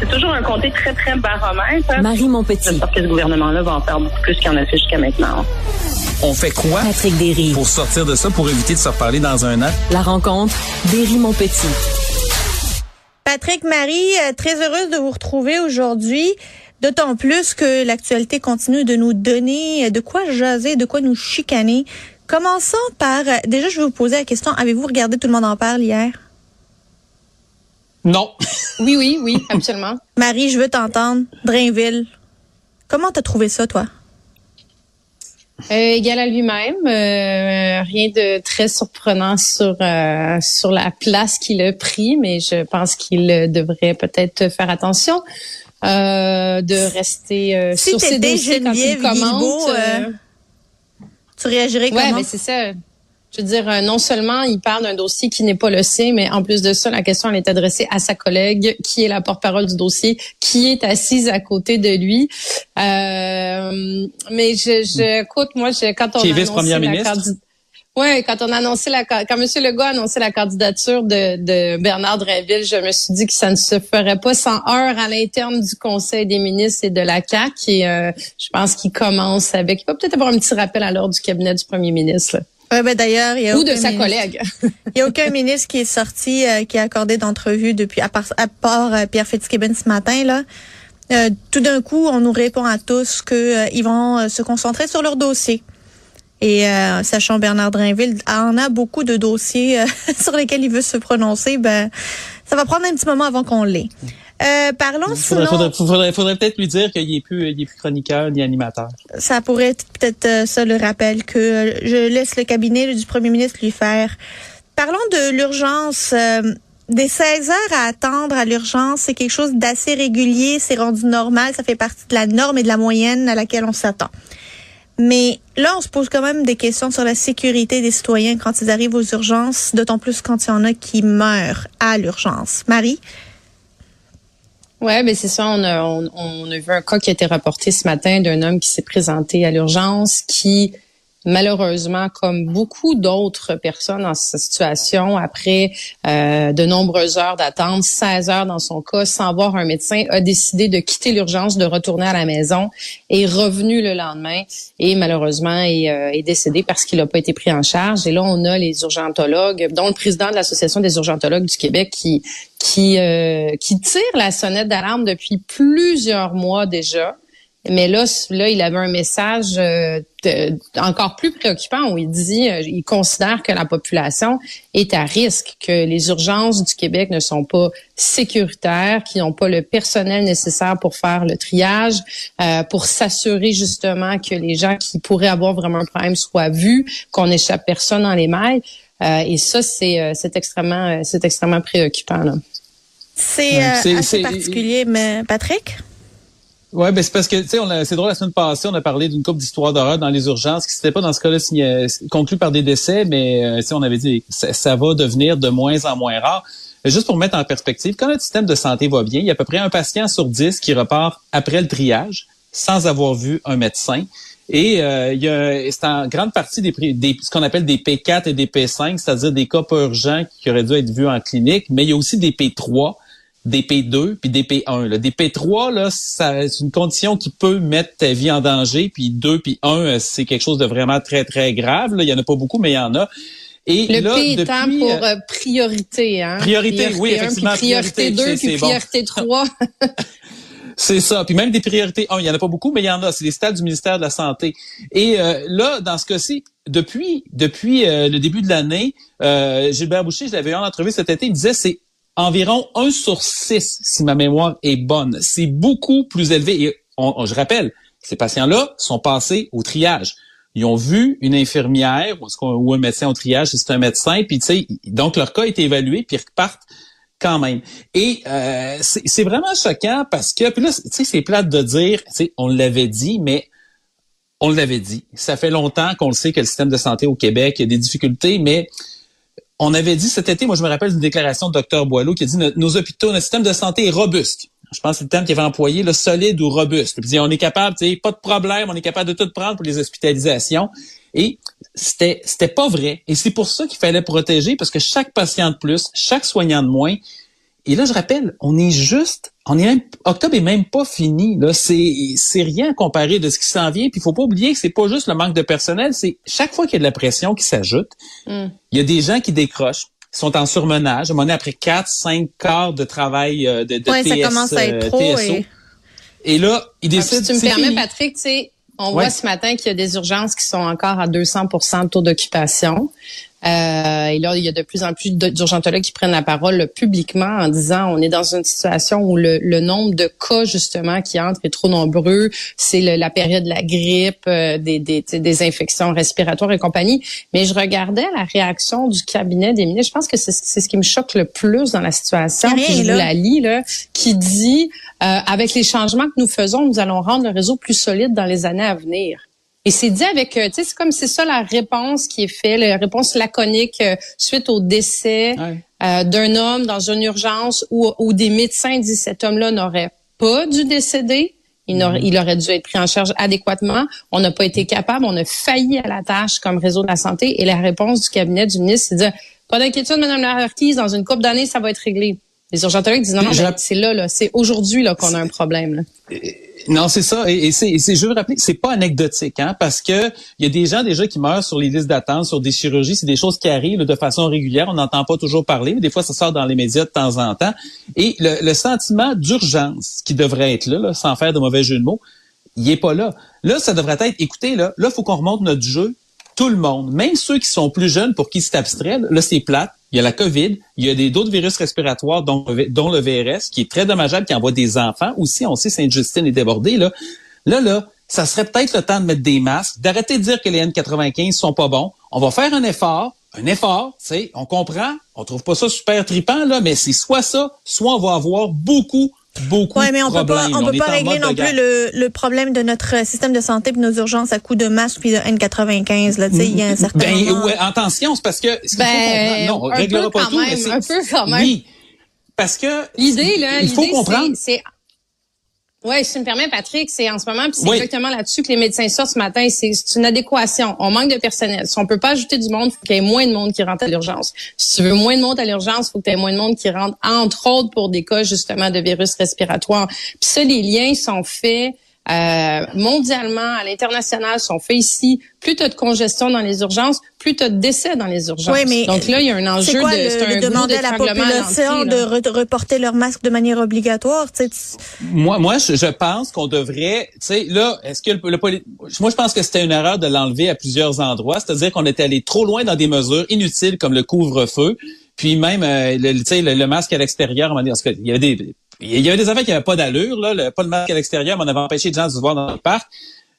C'est toujours un comté très, très baromètre. Marie Montpetit. J'espère que ce gouvernement-là va en faire beaucoup plus qu'il en a fait jusqu'à maintenant. On fait quoi Patrick Derry. pour sortir de ça, pour éviter de se reparler dans un an? La rencontre Derry Montpetit. Patrick, Marie, euh, très heureuse de vous retrouver aujourd'hui. D'autant plus que l'actualité continue de nous donner euh, de quoi jaser, de quoi nous chicaner. Commençons par, euh, déjà, je vais vous poser la question, avez-vous regardé Tout le monde en parle hier? Non. Oui, oui, oui, absolument. Marie, je veux t'entendre. Drainville. Comment t'as trouvé ça, toi? Euh, égal à lui-même, euh, rien de très surprenant sur euh, sur la place qu'il a pris, mais je pense qu'il devrait peut-être faire attention euh, de rester euh, Si sur ses t'étais dossiers quand il. Guilbeault, euh, euh, Tu réagirais Ouais, comment? mais c'est ça. Je veux dire, euh, non seulement il parle d'un dossier qui n'est pas le sien, mais en plus de ça, la question elle est adressée à sa collègue, qui est la porte-parole du dossier, qui est assise à côté de lui. Euh, mais je, je, écoute, moi, je, quand on Qui est a annoncé vice-première la ministre? candi- Ouais, quand on a annoncé la quand M. Legault a annoncé la candidature de, de Bernard Drinville, je me suis dit que ça ne se ferait pas sans heurts à l'interne du Conseil des ministres et de la CAC. Et euh, je pense qu'il commence avec. Il va peut-être avoir un petit rappel à l'ordre du cabinet du Premier ministre. là. Ouais, ben, d'ailleurs, il y a Ou de sa ministre- collègue. Il n'y a aucun ministre qui est sorti, euh, qui a accordé d'entrevue depuis, à part, à part euh, Pierre Fitzgibbon ce matin, là. Euh, tout d'un coup, on nous répond à tous qu'ils vont euh, se concentrer sur leur dossier. Et euh, sachant Bernard Drinville en a beaucoup de dossiers euh, sur lesquels il veut se prononcer, ben ça va prendre un petit moment avant qu'on l'ait. Euh, parlons Faudrait, sinon, faudrait, faudrait, faudrait peut-être lui dire qu'il est plus, il est plus chroniqueur ni animateur. ça pourrait être peut-être euh, ça le rappel que euh, je laisse le cabinet du premier ministre lui faire. Parlons de l'urgence. euh, des 16 heures à attendre à l'urgence, c'est quelque chose d'assez régulier, c'est rendu normal, ça fait partie de la norme et de la moyenne à laquelle on s'attend. Mais là, on se pose quand même des questions sur la sécurité des citoyens quand ils arrivent aux urgences, d'autant plus quand il y en a qui meurent à l'urgence. Marie? Ouais, ben c'est ça. On a, on, on a vu un cas qui a été rapporté ce matin d'un homme qui s'est présenté à l'urgence, qui malheureusement, comme beaucoup d'autres personnes dans cette situation, après euh, de nombreuses heures d'attente, 16 heures dans son cas, sans voir un médecin, a décidé de quitter l'urgence, de retourner à la maison, est revenu le lendemain et malheureusement est, euh, est décédé parce qu'il n'a pas été pris en charge. Et là, on a les urgentologues, dont le président de l'Association des urgentologues du Québec qui qui euh, qui tire la sonnette d'alarme depuis plusieurs mois déjà. Mais là, là, il avait un message euh, de- encore plus préoccupant où il dit, euh, il considère que la population est à risque, que les urgences du Québec ne sont pas sécuritaires, qu'ils n'ont pas le personnel nécessaire pour faire le triage, euh, pour s'assurer justement que les gens qui pourraient avoir vraiment un problème soient vus, qu'on n'échappe personne dans les mailles. Euh, et ça, c'est euh, c'est extrêmement, euh, c'est extrêmement préoccupant. Là. C'est Ouais, euh, assez particulier, mais Patrick? Ouais, ben c'est parce que tu sais, c'est drôle la semaine passée, on a parlé d'une couple d'histoires d'horreur dans les urgences qui s'était pas dans ce cas-là conclu par des décès, mais euh, on avait dit ça, ça va devenir de moins en moins rare. Juste pour mettre en perspective, quand notre système de santé va bien, il y a à peu près un patient sur dix qui repart après le triage sans avoir vu un médecin. Et euh, c'est en grande partie des, des ce qu'on appelle des P4 et des P5, c'est-à-dire des cas urgents qui auraient dû être vus en clinique, mais il y a aussi des P3 des P2 puis des P1. Là. Des P3, là, ça, c'est une condition qui peut mettre ta vie en danger. Puis 2 puis 1, euh, c'est quelque chose de vraiment très, très grave. Là. Il y en a pas beaucoup, mais il y en a. Et Le là, P étant depuis, pour euh, euh, priorité, hein? Priorité, oui, un, effectivement, puis priorité priorité, 2, c'est- puis bon. priorité 3. C'est ça. Puis même des priorités 1, il y en a pas beaucoup, mais il y en a. C'est des stades du ministère de la Santé. Et euh, là, dans ce cas-ci, depuis depuis euh, le début de l'année, euh, Gilbert Boucher, je l'avais eu en entrevue cet été, il disait c'est environ 1 sur 6, si ma mémoire est bonne. C'est beaucoup plus élevé. Et je rappelle, ces patients-là sont passés au triage. Ils ont vu une infirmière ou, un médecin au triage, c'est un médecin, puis tu sais, donc leur cas été évalué, puis ils repartent quand même. Et euh, c'est vraiment choquant parce que, puis là, tu sais, c'est plate de dire, on l'avait dit, mais on l'avait dit. Ça fait longtemps qu'on le sait que le système de santé au Québec a des difficultés, mais on avait dit cet été, moi je me rappelle d'une déclaration de Dr Boileau qui a dit nos, hôpitaux, notre système de santé est robuste. Je pense que c'est le terme qu'il avait employé, le solide ou robuste. Puis on est capable, pas de problème, on est capable de tout prendre pour les hospitalisations. Et c'était c'était pas vrai. Et c'est pour ça qu'il fallait protéger, parce que chaque patient de plus, chaque soignant de moins, et là, je rappelle, on est juste on est même, octobre est même pas fini. Là, c'est c'est rien comparé de ce qui s'en vient. Puis faut pas oublier que c'est pas juste le manque de personnel, c'est chaque fois qu'il y a de la pression qui s'ajoute, Mm. il y a des gens qui décrochent, sont en surmenage. À un moment donné, après quatre, cinq quarts de travail euh, de, de Ouais, ça TS, commence à être euh, trop TSO. et- Et là, ils Ah, si décident. tu me permets, fini. Patrick, tu sais, on Ouais. voit ce matin qu'il y a des urgences qui sont encore à 200% de taux d'occupation. Euh, et là, il y a de plus en plus d'urgentologues qui prennent la parole publiquement en disant on est dans une situation où le, le nombre de cas justement qui entrent est trop nombreux. C'est la période de la grippe, euh, des, des, des infections respiratoires et compagnie. Mais je regardais la réaction du cabinet des ministres. Je pense que c'est ce qui me choque le plus dans la situation. Puis je vous la lis là, qui dit euh, avec les changements que nous faisons, nous allons rendre le réseau plus solide dans les années à venir. Et c'est dit avec, euh, tu sais, c'est comme c'est ça la réponse qui est faite, la réponse laconique euh, suite au décès Ouais. euh, d'un homme dans une urgence où, où des médecins disent cet homme-là n'aurait pas dû décéder. Il, n'aurait- il aurait dû être pris en charge adéquatement. On n'a pas été capable, on a failli à la tâche comme réseau de la santé. Et la réponse du cabinet du ministre, c'est de dire pas d'inquiétude, Madame la Marquise, dans une couple d'années, ça va être réglé. Les urgentologues disent non, non, ben, c'est là, là, c'est aujourd'hui là qu'on a un problème. Là. Non, c'est ça. Et, et c'est, je veux rappeler que c'est pas anecdotique, hein, parce que il y a des gens déjà qui meurent sur les listes d'attente, sur des chirurgies. C'est des choses qui arrivent de façon régulière. On n'entend pas toujours parler, mais des fois ça sort dans les médias de temps en temps. Et le, le sentiment d'urgence qui devrait être là, là, sans faire de mauvais jeu de mots, il est pas là. Là, ça devrait être, écoutez, là, là, faut qu'on remonte notre jeu. Tout le monde, même ceux qui sont plus jeunes pour qui c'est abstrait, là, c'est plate. Il y a la COVID, il y a des d'autres virus respiratoires, dont, le VRS, qui est très dommageable, qui envoie des enfants. Aussi, on sait Sainte-Justine est débordée. Là, là, là, ça serait peut-être le temps de mettre des masques, d'arrêter de dire que les N95 sont pas bons. On va faire un effort, un effort, tu sais, on comprend, on trouve pas ça super tripant, là, mais c'est soit ça, soit on va avoir beaucoup, beaucoup Ouais, mais on de peut pas, problèmes. on peut pas en régler non plus le, le problème de notre système de santé et nos urgences à coup de masque puis de N95. Là, tu sais, il y a un certain Ben, moment. ouais, attention, c'est parce que ce Ben, non, on réglera pas quand tout, mais même, c'est- un peu quand même. Oui, parce que L'idée, là, il faut l'idée, comprendre. Ouais, si tu me permets, Patrick, c'est en ce moment, puis c'est Oui. exactement là-dessus que les médecins sortent ce matin. C'est une adéquation. On manque de personnel. Si on peut pas ajouter du monde, il faut qu'il y ait moins de monde qui rentre à l'urgence. Si tu veux moins de monde à l'urgence, il faut que tu aies moins de monde qui rentre, entre autres pour des cas justement de virus respiratoires. Puis ça, les liens sont faits euh, mondialement, à l'international, sont faits ici. Plus tu as de congestion dans les urgences, plus tu as de décès dans les urgences. Oui, mais Donc là, il y a un enjeu c'est quoi de le, c'est un de demander à la à population de re- reporter leur masque de manière obligatoire? Tu sais, tu- Moi, moi, je, je pense qu'on devrait, tu sais, là, est-ce que le, le poli- moi, je pense que c'était une erreur de l'enlever à plusieurs endroits, c'est-à-dire qu'on était allé trop loin dans des mesures inutiles comme le couvre-feu, puis même, euh, le, le, le masque à l'extérieur, parce que il y avait des, il y avait des affaires qui n'avaient pas d'allure, là, le, pas le masque à l'extérieur, mais on avait empêché les gens de se voir dans le parc.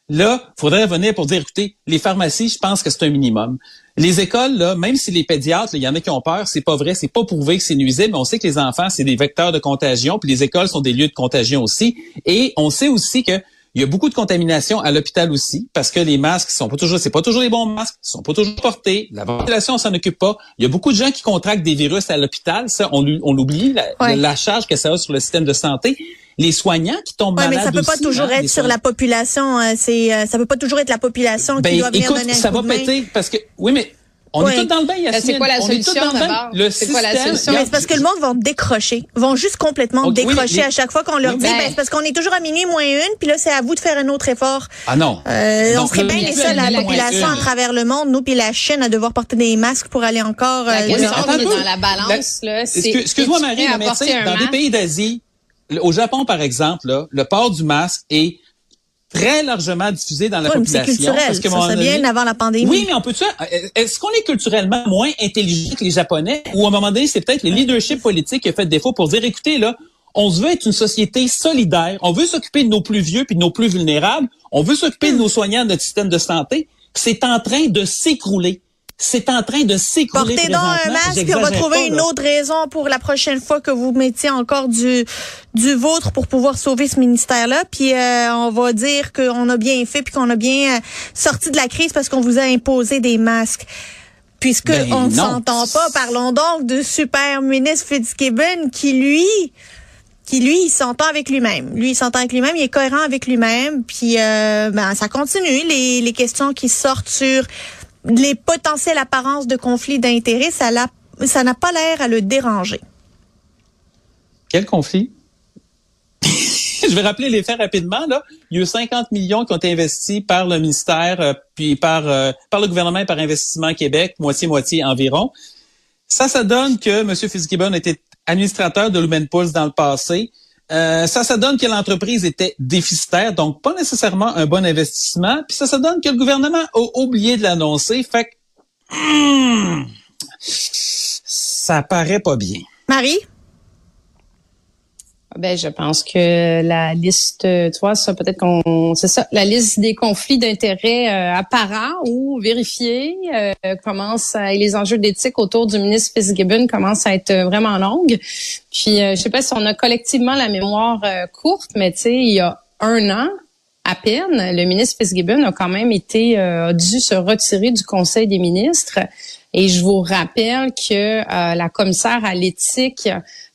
Là, faudrait revenir pour dire, écoutez, les pharmacies, je pense que c'est un minimum. Les écoles, là, même si les pédiatres, il y en a qui ont peur, c'est pas vrai, c'est pas prouvé que c'est nuisible, mais on sait que les enfants, c'est des vecteurs de contagion, puis les écoles sont des lieux de contagion aussi. Et on sait aussi que il y a beaucoup de contamination à l'hôpital aussi, parce que les masques sont pas toujours, c'est pas toujours les bons masques, ils sont pas toujours portés. La ventilation, on s'en occupe pas. Il y a beaucoup de gens qui contractent des virus à l'hôpital, ça, on, l'ou- on l'oublie, la, Ouais. la charge que ça a sur le système de santé. Les soignants qui tombent Ouais, mais malades ça peut pas toujours hein, être sur la population. euh, c'est, euh, ça peut pas toujours être la population qui Ben, doit venir écoute, donner un ça coup va de main. péter parce que oui, mais on est tous dans le bain, Yasmine. Ben, c'est quoi la On est tous solution, dans le bain. d'abord? C'est quoi la système- solution? C'est parce que le monde va décrocher, vont juste complètement Ok, oui, mais décrocher les- à chaque fois qu'on leur Oui, dit, ben, c'est parce qu'on est toujours à minuit moins une, puis là, c'est à vous de faire un autre effort. Ah non. Euh, Non, on serait bien le- les le- seuls, la le- le- population à travers le monde, nous puis la Chine, à devoir porter des masques pour aller encore. La euh, question qui est peu. dans la balance, Excuse- Excuse-moi, Marie, à mais dans des pays d'Asie, au Japon, par exemple, là, le port du masque est très largement diffusé dans la Ouais, mais c'est population. culturel. parce que, Ça, c'est donné- bien avant la pandémie. Oui, mais on peut Est-ce qu'on est culturellement moins intelligent que les Japonais? Ou à un moment donné, c'est peut-être le leadership politique qui a fait défaut pour dire, écoutez, là, on se veut être une société solidaire. On veut s'occuper de nos plus vieux puis de nos plus vulnérables. On veut s'occuper de nos soignants, de notre système de santé. C'est en train de s'écrouler. C'est en train de s'écrouler Portez donc un masque, puis on va trouver pas, une autre raison pour la prochaine fois que vous mettiez encore du du vôtre pour pouvoir sauver ce ministère-là. Puis euh, on va dire qu'on a bien fait, puis qu'on a bien euh, sorti de la crise parce qu'on vous a imposé des masques. Puisque Ben, on ne s'entend pas, parlons donc de super ministre Fitzgibbon qui lui qui lui, il s'entend avec lui-même. Lui, il s'entend avec lui-même, il est cohérent avec lui-même. Puis, euh, ben, ça continue. Les, les questions qui sortent sur les potentielles apparences de conflits d'intérêts, ça n'a pas l'air à le déranger. Quel conflit? je vais rappeler les faits rapidement. Il y a eu 50 millions qui ont été investis par le ministère, euh, puis par, euh, par le gouvernement et par Investissement Québec, moitié-moitié environ. Ça, ça donne que M. Fitzgibbon était administrateur de Lumen Pulse dans le passé. Euh, ça, ça donne que l'entreprise était déficitaire, donc pas nécessairement un bon investissement. Puis ça, ça donne que le gouvernement a oublié de l'annoncer. Fait que hmm, ça paraît pas bien. Marie? Ben, je pense que la liste, tu vois, ça peut-être qu'on, c'est ça, la liste des conflits d'intérêts euh, apparents ou vérifiés euh, commence à, et les enjeux d'éthique autour du ministre Fitzgibbon commencent à être vraiment longues. Puis, euh, je sais pas si on a collectivement la mémoire euh, courte, mais tu sais, il y a un an, à peine, le ministre Fitzgibbon a quand même été a dû se retirer du Conseil des ministres. Et je vous rappelle que la commissaire à l'éthique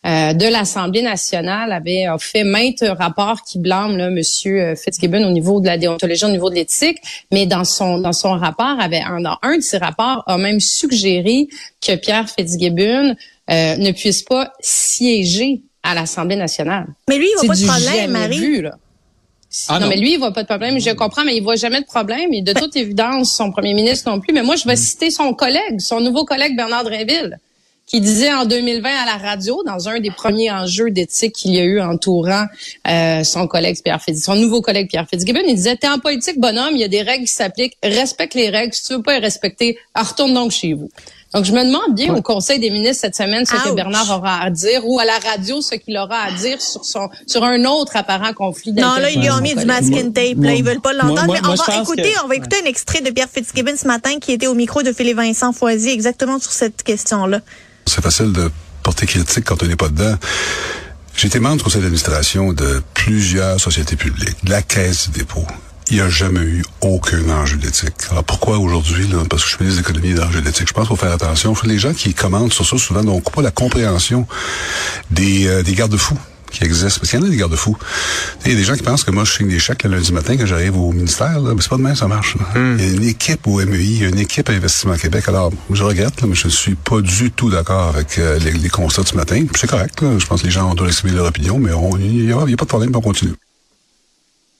euh, de l'Assemblée nationale avait fait maintes rapports qui blâment là, Monsieur euh, Fitzgibbon au niveau de la déontologie, au niveau de l'éthique, mais dans son dans son rapport, avait un, dans un de ses rapports a même suggéré que Pierre Fitzgibbon euh, ne puisse pas siéger à l'Assemblée nationale. Mais lui, il voit pas de problème, Marie. Vu, là. Ah non, mais lui, il voit pas de problème. Je comprends, mais il voit jamais de problème. Et de toute évidence, son premier ministre non plus. Mais moi, je vais mm. citer son collègue, son nouveau collègue Bernard Drinville qui disait en 2020 à la radio, dans un des premiers enjeux d'éthique qu'il y a eu entourant euh, son collègue Pierre Fitzgibbon, son nouveau collègue Pierre Fitzgibbon, il disait, t'es en politique, bonhomme, il y a des règles qui s'appliquent, respecte les règles, si tu veux pas les respecter, retourne donc chez vous. Donc, je me demande bien au Conseil des ministres cette semaine ce que Bernard aura à dire ou à la radio ce qu'il aura à dire sur son sur un autre apparent conflit d'intérêts. Non, là, ils lui ont mis du masking tape. Là, ils veulent pas l'entendre. Mais on va écouter, on va écouter un extrait de Pierre Fitzgibbon ce matin qui était au micro de Philippe Vincent Foisy exactement sur cette question-là. C'est facile de porter critique quand on n'est pas dedans. J'ai été membre du conseil d'administration de plusieurs sociétés publiques, de la Caisse des dépôts. Il n'y a jamais eu aucun enjeu d'éthique. Alors pourquoi aujourd'hui, parce que je suis ministre de l'économie et d'éthique, je pense qu'il faut faire attention. Les gens qui commentent sur ça souvent n'ont pas la compréhension des, euh, des garde-fous qui existent. Parce qu'il y en a des garde-fous. Il y a des gens qui pensent que moi, je signe des chèques le lundi matin quand j'arrive au ministère. Là. Mais c'est pas demain, ça marche. Hmm. Il y a une équipe au MEI, il y a une équipe à Investissement Québec. Alors, je regrette, là, mais je ne suis pas du tout d'accord avec euh, les, les, constats ce matin. C'est correct. Là. Je pense que les gens doivent exprimer leur opinion, mais il n'y a, a, pas de problème, on continue.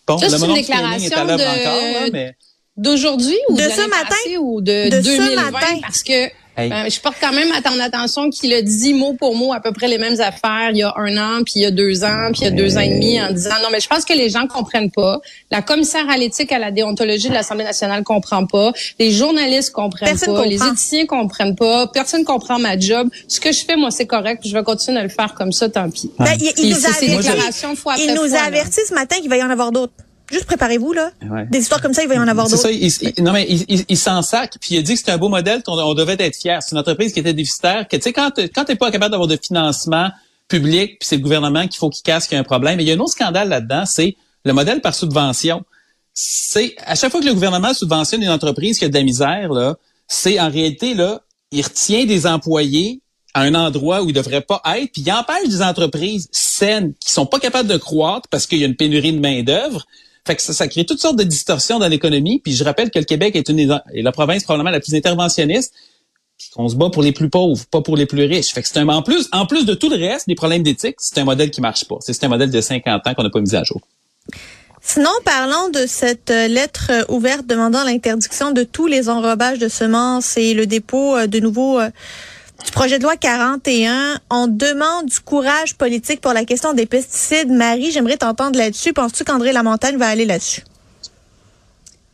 Bon, ça, c'est une déclaration de... d'aujourd'hui ou de, de ce matin ou de, de 2020 ce matin. parce que ben, je porte quand même à ton attention qu'il a dit mot pour mot à peu près les mêmes affaires il y a un an, puis il y a deux ans, puis il y a deux ans et demi en disant non mais je pense que les gens comprennent pas. La commissaire à l'éthique à la déontologie de l'Assemblée nationale comprend pas. Les journalistes comprennent pas. Les édiciens comprennent pas. Personne comprend ma job. Ce que je fais moi c'est correct. je vais continuer à le faire comme ça. Tant pis. Ben, il, il, nous a averti, il nous a averti ce matin qu'il va y en avoir d'autres. Juste préparez-vous, là. Des histoires comme ça, il va y en avoir d'autres. C'est ça, il, non, mais il, il, s'en sac, puis il a dit que c'était un beau modèle qu'on on devait être fier. C'est une entreprise qui était déficitaire, que, tu sais, quand, quand t'es pas capable d'avoir de financement public, puis c'est le gouvernement qu'il faut qu'il casse qu'il y a un problème. Mais il y a un autre scandale là-dedans, c'est le modèle par subvention. C'est, à chaque fois que le gouvernement subventionne une entreprise qui a de la misère, là, c'est en réalité, là, il retient des employés à un endroit où ils devraient pas être, puis il empêche des entreprises saines qui sont pas capables de croître parce qu'il y a une pénurie de main-d'œuvre fait que ça, ça crée toutes sortes de distorsions dans l'économie. Puis je rappelle que le Québec est une est la province probablement la plus interventionniste. Qu'on se bat pour les plus pauvres, pas pour les plus riches. Fait que c'est un en plus en plus de tout le reste des problèmes d'éthique, c'est un modèle qui marche pas. C'est un modèle de 50 ans qu'on n'a pas mis à jour. Sinon, parlons de cette euh, lettre euh, ouverte demandant l'interdiction de tous les enrobages de semences et le dépôt euh, de nouveaux du projet de loi 41. On demande du courage politique pour la question des pesticides. Marie, j'aimerais t'entendre là-dessus. Penses-tu qu'André Lamontagne va aller là-dessus?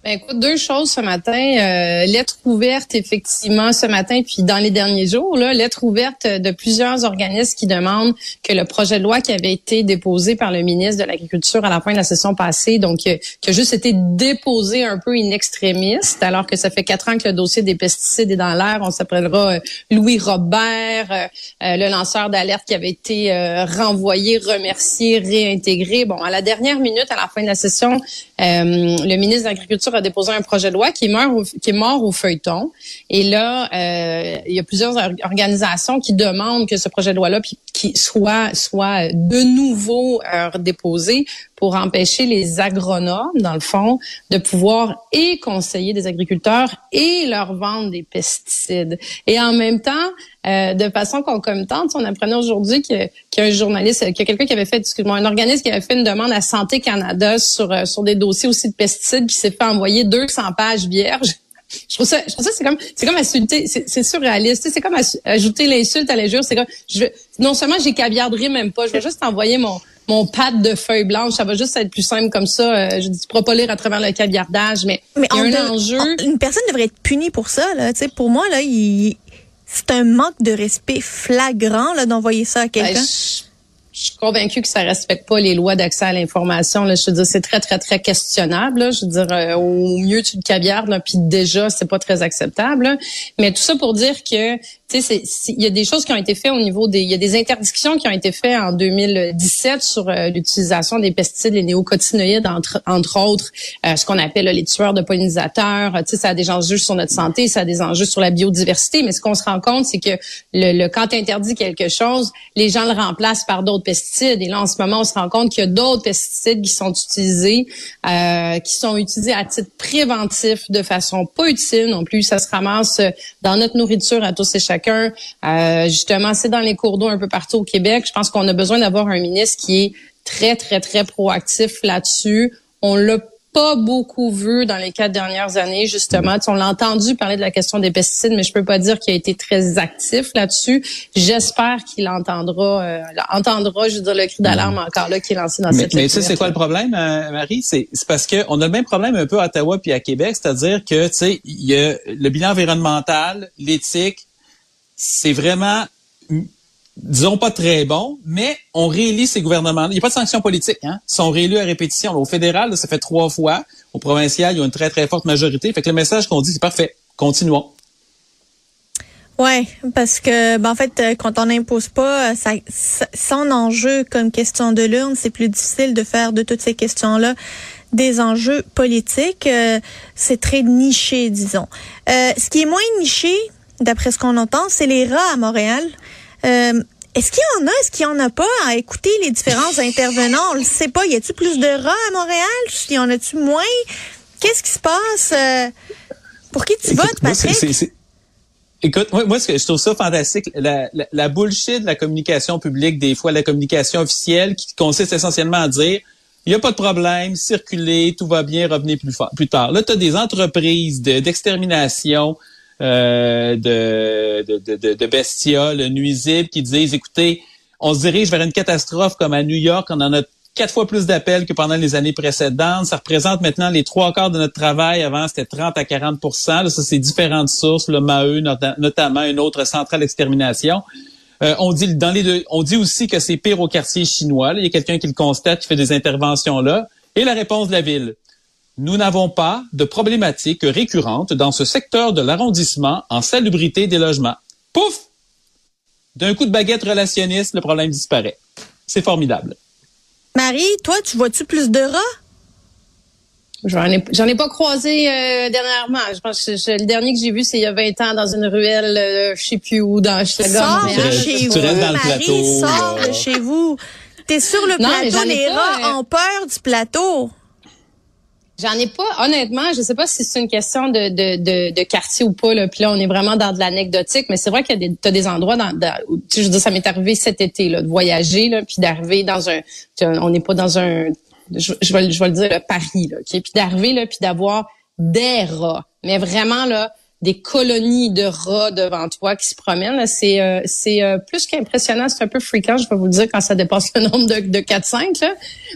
Ben écoute, deux choses ce matin. Euh, lettre ouverte, effectivement, ce matin, puis dans les derniers jours, là, lettre ouverte de plusieurs organismes qui demandent que le projet de loi qui avait été déposé par le ministre de l'Agriculture à la fin de la session passée, donc euh, qui a juste été déposé un peu in extrémiste, alors que ça fait quatre ans que le dossier des pesticides est dans l'air. On s'appellera euh, Louis Robert, le lanceur d'alerte qui avait été renvoyé, remercié, réintégré. Bon, à la dernière minute, à la fin de la session, le ministre de l'Agriculture a déposé un projet de loi qui est mort au, feuilleton. Et là, euh, il y a plusieurs organisations qui demandent que ce projet de loi-là qui soit soit de nouveau euh, déposé pour empêcher les agronomes, dans le fond, de pouvoir et conseiller des agriculteurs et leur vendre des pesticides. Et en même temps, euh, de façon concomitante. On apprenait aujourd'hui qu'il y a un journaliste, qu'il y a quelqu'un qui avait fait, excuse-moi, un organisme qui avait fait une demande à Santé Canada sur euh, sur des dossiers aussi de pesticides, qui s'est fait envoyer 200 pages vierges. Je trouve ça, je trouve ça c'est comme, c'est comme insulter, c'est surréaliste. C'est comme ajouter l'insulte à l'injure. C'est comme, je, non seulement j'ai caviarderie même pas, je vais juste envoyer mon mon pad de feuilles blanches. Ça va juste être plus simple comme ça. Euh, je dis, tu pourras pas lire à travers le caviardage, mais, il y a un enjeu. une personne devrait être punie pour ça. Là. sais, pour moi, là, il, c'est un manque de respect flagrant là, d'envoyer ça à ben, quelqu'un. je, suis convaincue que ça respecte pas les lois d'accès à l'information. Je veux dire, c'est très, très, très questionnable. Je veux dire, euh, au mieux, tu le caviardes, puis déjà, c'est pas très acceptable. Mais tout ça pour dire que il y a des choses qui ont été faites au niveau des, il y a des interdictions qui ont été faites en 2017 sur euh, l'utilisation des pesticides, les néocotinoïdes entre, autres, euh, ce qu'on appelle les tueurs de pollinisateurs. Tu sais, ça a des enjeux sur notre santé, ça a des enjeux sur la biodiversité. Mais ce qu'on se rend compte, c'est que le, le quand tu interdis quelque chose, les gens le remplacent par d'autres pesticides. Et là, en ce moment, on se rend compte qu'il y a d'autres pesticides qui sont utilisés, euh, qui sont utilisés à titre préventif de façon pas utile non plus. Ça se ramasse dans notre nourriture à tous et chacun euh, justement, c'est dans les cours d'eau un peu partout au Québec. Je pense qu'on a besoin d'avoir un ministre qui est très, très, très proactif là-dessus. On l'a pas beaucoup vu dans les quatre dernières années, justement. on l'a entendu parler de la question des pesticides, mais je peux pas dire qu'il a été très actif là-dessus. J'espère qu'il entendra, euh, entendra, je veux dire, le cri d'alarme mm. encore là qui est lancé dans mais, cette Mais tu sais, c'est quoi le problème, euh, Marie? C'est parce qu'on a le même problème un peu à Ottawa puis à Québec, c'est-à-dire que, tu sais, il y a le bilan environnemental, l'éthique, c'est vraiment, disons pas très bon, mais on réélit ces gouvernements. Il n'y a pas de sanctions politiques. Hein? Ils sont réélus à répétition. Au fédéral, ça fait trois fois. Au provincial, il y a une très, très forte majorité. Fait que le message qu'on dit, c'est parfait. Continuons. Ouais, parce que ben, en fait, euh, quand on n'impose pas, euh, ça, son enjeu comme question de l'urne, c'est plus difficile de faire de toutes ces questions-là des enjeux politiques. Euh, c'est très niché, disons. ce qui est moins niché, d'après ce qu'on entend, c'est les rats à Montréal. Euh, est-ce qu'il y en a, est-ce qu'il y en a pas à écouter les différents intervenants? On le sait pas. Y a-t-il plus de rats à Montréal? Y en a-tu moins? Qu'est-ce qui se passe? Euh, pour qui tu votes, Patrick? Écoute, moi, moi, je trouve ça fantastique, la, la, la, bullshit de la communication publique, des fois la communication officielle, qui consiste essentiellement à dire il n'y a pas de problème, circulez, tout va bien, revenez plus, plus tard. Là, tu as des entreprises d'extermination, euh, de, de, de, de, bestioles nuisibles qui disent, écoutez, on se dirige vers une catastrophe comme à New York, on en a quatre fois plus d'appels que pendant les années précédentes. Ça représente maintenant les trois quarts de notre travail. Avant, c'était 30 à 40 Là, Ça, c'est différentes sources, le MAE, notamment une autre centrale d'extermination. Euh, on dit dans les deux, on dit aussi que c'est pire au quartier chinois. Il y a quelqu'un qui le constate, qui fait des interventions là. Et la réponse de la ville nous n'avons pas de problématiques récurrentes dans ce secteur de l'arrondissement en salubrité des logements. Pouf! D'un coup de baguette relationniste, le problème disparaît. C'est formidable. Marie, toi, tu vois-tu plus de rats? J'en ai, j'en ai pas croisé euh, dernièrement. Je pense que le dernier que j'ai vu, c'est il y a 20 ans dans une ruelle, euh, je sais plus où, dans Sors de chez vous, Marie, sors de chez vous. T'es sur le plateau, les rats euh, ont peur du plateau. J'en ai pas, honnêtement, je sais pas si c'est une question de, de, de, quartier ou pas. Là. Puis là, on est vraiment dans de l'anecdotique, mais c'est vrai qu'il y a des, des endroits dans, où, je veux dire, ça m'est arrivé cet été là, de voyager, là, puis d'arriver dans un, on n'est pas dans un, je, je, vais, je vais le dire, Paris, là, puis d'arriver là, puis d'avoir des rats, mais vraiment là, des colonies de rats devant toi qui se promènent. C'est euh, c'est euh, plus qu'impressionnant. C'est un peu fréquent, je vais vous le dire, quand ça dépasse le nombre de, de 4-5.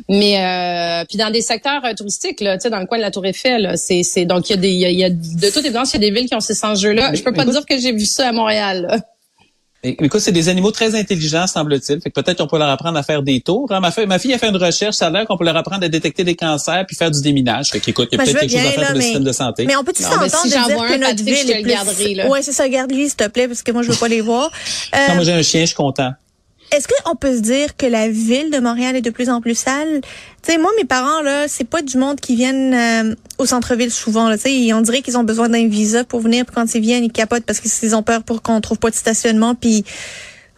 Mais euh, puis dans des secteurs touristiques, là, dans le coin de la Tour Eiffel, c'est c'est donc il y a des il y a, de toute évidence il y a des villes qui ont ces enjeux-là. Je peux pas dire que j'ai vu ça à Montréal. Là. Écoute, c'est des animaux très intelligents, semble-t-il. Fait que peut-être qu'on peut leur apprendre à faire des tours. Hein, ma, fille, ma fille a fait une recherche, ça a l'air qu'on peut leur apprendre à détecter des cancers puis faire du déminage. Fait qu'écoute, il y a peut-être quelque chose à faire pour le système de santé. Mais on peut-tu s'entendre si de dire que notre ville est plus... Ouais, c'est ça, garde-lui, s'il te plaît, parce que moi, je veux pas les voir. Euh... Non, moi, j'ai un chien, je suis content. Est-ce qu'on peut se dire que la ville de Montréal est de plus en plus sale? Tu sais, moi, mes parents, là, c'est pas du monde qui viennent euh, au centre-ville souvent. Là, on dirait qu'ils ont besoin d'un visa pour venir. Quand ils viennent, ils capotent parce qu'ils ont peur pour qu'on trouve pas de stationnement. Puis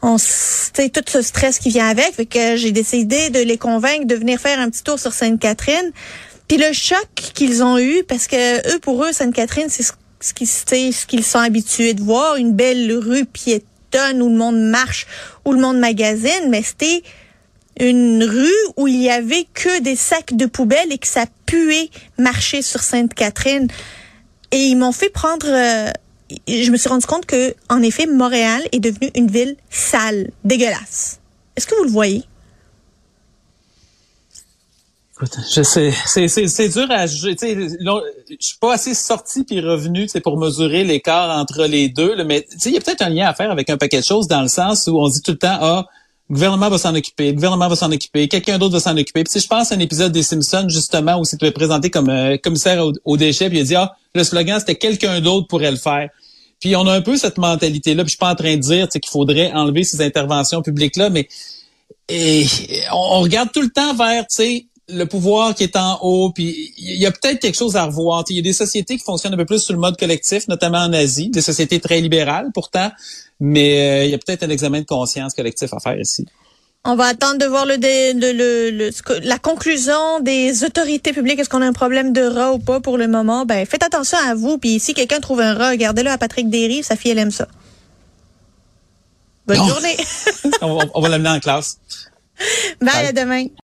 on tout ce stress qui vient avec. Fait que j'ai décidé de les convaincre de venir faire un petit tour sur Sainte-Catherine. Puis le choc qu'ils ont eu, parce que eux, pour eux, Sainte-Catherine, c'est ce qu'ils ce qu'ils sont habitués de voir, une belle rue piétonne où le monde marche, où le monde magasine, mais c'était une rue où il y avait que des sacs de poubelle et que ça puait marcher sur Sainte-Catherine. Et ils m'ont fait prendre... euh, je me suis rendu compte que, en effet, Montréal est devenue une ville sale, dégueulasse. Est-ce que vous le voyez? C'est, dur à juger. Tu je suis pas assez sorti puis revenu, tu pour mesurer l'écart entre les deux. là, mais tu il y a peut-être un lien à faire avec un paquet de choses dans le sens où on dit tout le temps, ah, le gouvernement va s'en occuper, le gouvernement va s'en occuper, quelqu'un d'autre va s'en occuper. Puis si je pense à un épisode des Simpsons justement où c'était présenté comme euh, commissaire aux, aux déchets, puis il a dit, ah, le slogan c'était quelqu'un d'autre pourrait le faire. Puis on a un peu cette mentalité-là. Puis je suis pas en train de dire tu qu'il faudrait enlever ces interventions publiques-là, mais et, on regarde tout le temps vers, tu sais, le pouvoir qui est en haut, puis il y a peut-être quelque chose à revoir. Il y a des sociétés qui fonctionnent un peu plus sur le mode collectif, notamment en Asie, des sociétés très libérales pourtant, mais euh, il y a peut-être un examen de conscience collectif à faire ici. On va attendre de voir le, dé- le, le- la conclusion des autorités publiques. Est-ce qu'on a un problème de rat ou pas pour le moment? Ben, faites attention à vous. Puis si quelqu'un trouve un rat, regardez-le à Patrick Derry. Sa fille, elle aime ça. Bonne Non. journée. on, va- on va l'amener en classe. Bye, Bye. à demain.